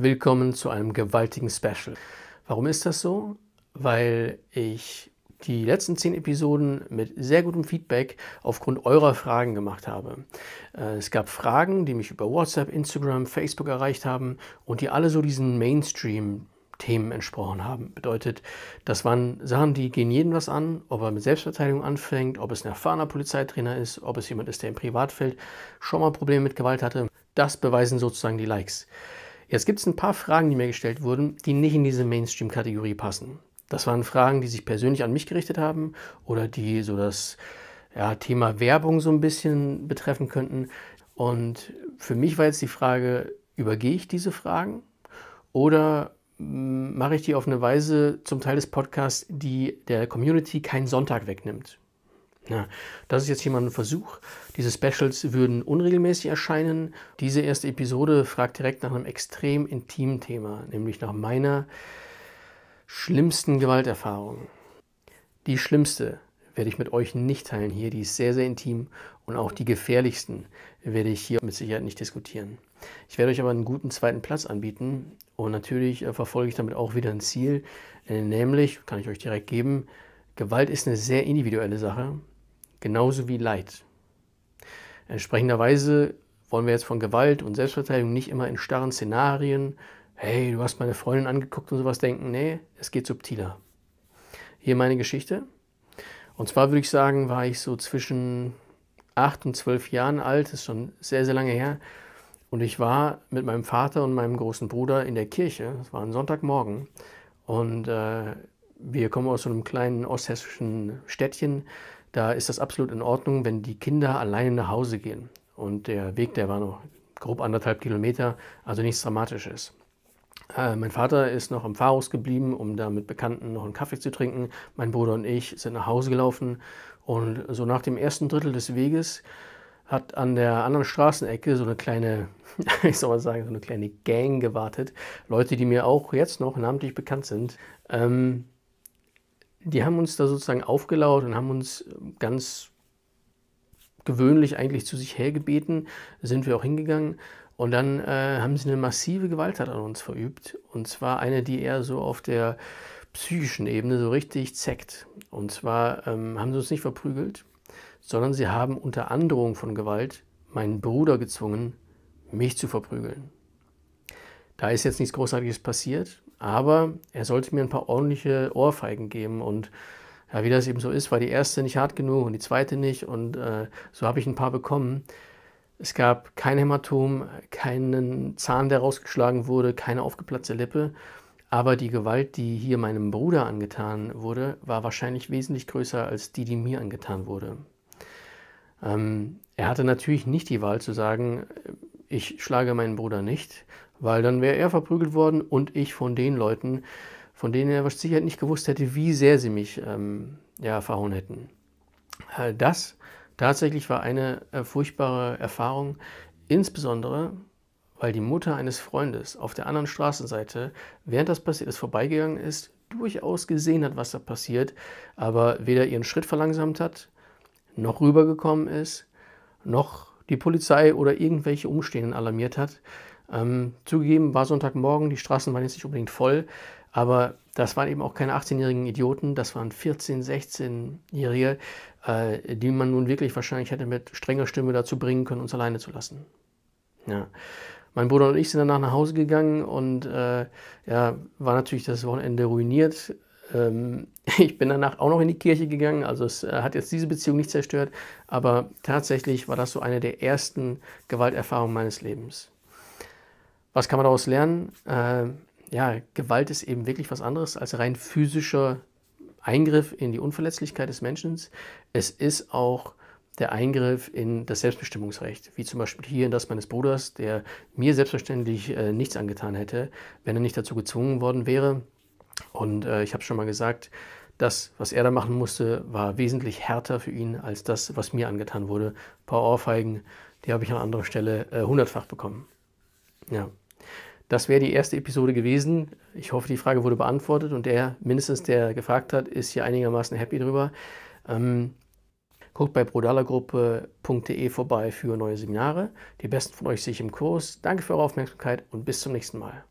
willkommen zu einem gewaltigen Special. Warum ist das so? Weil ich die letzten zehn Episoden mit sehr gutem Feedback aufgrund eurer Fragen gemacht habe. Äh, es gab Fragen, die mich über WhatsApp, Instagram, Facebook erreicht haben und die alle so diesen Mainstream Themen entsprochen haben. Bedeutet, das waren Sachen, die gehen jeden was an, ob er mit Selbstverteidigung anfängt, ob es ein erfahrener Polizeitrainer ist, ob es jemand ist, der im Privatfeld schon mal Probleme mit Gewalt hatte. Das beweisen sozusagen die Likes. Jetzt gibt es ein paar Fragen, die mir gestellt wurden, die nicht in diese Mainstream-Kategorie passen. Das waren Fragen, die sich persönlich an mich gerichtet haben oder die so das ja, Thema Werbung so ein bisschen betreffen könnten. Und für mich war jetzt die Frage, übergehe ich diese Fragen oder mache ich die auf eine Weise zum Teil des Podcasts, die der Community keinen Sonntag wegnimmt. Ja, das ist jetzt hier mal ein Versuch. Diese Specials würden unregelmäßig erscheinen. Diese erste Episode fragt direkt nach einem extrem intimen Thema, nämlich nach meiner schlimmsten Gewalterfahrung. Die schlimmste werde ich mit euch nicht teilen hier, die ist sehr, sehr intim und auch die gefährlichsten werde ich hier mit Sicherheit nicht diskutieren. Ich werde euch aber einen guten zweiten Platz anbieten und natürlich äh, verfolge ich damit auch wieder ein Ziel, nämlich, kann ich euch direkt geben, Gewalt ist eine sehr individuelle Sache, genauso wie Leid. Entsprechenderweise wollen wir jetzt von Gewalt und Selbstverteidigung nicht immer in starren Szenarien, hey, du hast meine Freundin angeguckt und sowas denken. Nee, es geht subtiler. Hier meine Geschichte. Und zwar würde ich sagen, war ich so zwischen acht und zwölf Jahren alt, das ist schon sehr, sehr lange her. Und ich war mit meinem Vater und meinem großen Bruder in der Kirche. Es war ein Sonntagmorgen. Und äh, wir kommen aus so einem kleinen osthessischen Städtchen. Da ist das absolut in Ordnung, wenn die Kinder alleine nach Hause gehen. Und der Weg, der war noch grob anderthalb Kilometer, also nichts Dramatisches. Äh, mein Vater ist noch am Pfarrhaus geblieben, um da mit Bekannten noch einen Kaffee zu trinken. Mein Bruder und ich sind nach Hause gelaufen. Und so nach dem ersten Drittel des Weges hat an der anderen Straßenecke so eine kleine, ich soll mal sagen, so eine kleine Gang gewartet. Leute, die mir auch jetzt noch namentlich bekannt sind. Ähm, die haben uns da sozusagen aufgelaut und haben uns ganz gewöhnlich eigentlich zu sich hergebeten. Sind wir auch hingegangen. Und dann äh, haben sie eine massive Gewalttat an uns verübt. Und zwar eine, die eher so auf der psychischen Ebene so richtig zeckt. Und zwar ähm, haben sie uns nicht verprügelt, sondern sie haben unter Androhung von Gewalt meinen Bruder gezwungen, mich zu verprügeln. Da ist jetzt nichts Großartiges passiert, aber er sollte mir ein paar ordentliche Ohrfeigen geben und ja, wie das eben so ist, war die erste nicht hart genug und die zweite nicht und äh, so habe ich ein paar bekommen. Es gab kein Hämatom, keinen Zahn, der rausgeschlagen wurde, keine aufgeplatzte Lippe, aber die Gewalt, die hier meinem Bruder angetan wurde, war wahrscheinlich wesentlich größer als die, die mir angetan wurde. Ähm, er hatte natürlich nicht die Wahl zu sagen, ich schlage meinen Bruder nicht, weil dann wäre er verprügelt worden und ich von den Leuten, von denen er sicher nicht gewusst hätte, wie sehr sie mich ähm, ja, verhauen hätten. Äh, das tatsächlich war eine äh, furchtbare Erfahrung, insbesondere weil die Mutter eines Freundes auf der anderen Straßenseite, während das passiert ist, vorbeigegangen ist, durchaus gesehen hat, was da passiert, aber weder ihren Schritt verlangsamt hat, noch rübergekommen ist, noch die Polizei oder irgendwelche Umstehenden alarmiert hat. Ähm, zugegeben war Sonntagmorgen, die Straßen waren jetzt nicht unbedingt voll, aber das waren eben auch keine 18-jährigen Idioten, das waren 14-, 16-Jährige, äh, die man nun wirklich wahrscheinlich hätte mit strenger Stimme dazu bringen können, uns alleine zu lassen. Ja. Mein Bruder und ich sind danach nach Hause gegangen und äh, ja, war natürlich das Wochenende ruiniert. Ähm, ich bin danach auch noch in die Kirche gegangen, also es äh, hat jetzt diese Beziehung nicht zerstört, aber tatsächlich war das so eine der ersten Gewalterfahrungen meines Lebens. Was kann man daraus lernen? Äh, ja, Gewalt ist eben wirklich was anderes als rein physischer Eingriff in die Unverletzlichkeit des Menschen. Es ist auch der Eingriff in das Selbstbestimmungsrecht, wie zum Beispiel hier in das meines Bruders, der mir selbstverständlich äh, nichts angetan hätte, wenn er nicht dazu gezwungen worden wäre. Und äh, ich habe schon mal gesagt, das, was er da machen musste, war wesentlich härter für ihn als das, was mir angetan wurde. Ein paar Ohrfeigen, die habe ich an anderer Stelle äh, hundertfach bekommen. Ja. Das wäre die erste Episode gewesen. Ich hoffe, die Frage wurde beantwortet und der, mindestens der gefragt hat, ist hier einigermaßen happy drüber. Ähm, guckt bei brodalagruppe.de vorbei für neue Seminare. Die besten von euch sehe ich im Kurs. Danke für eure Aufmerksamkeit und bis zum nächsten Mal.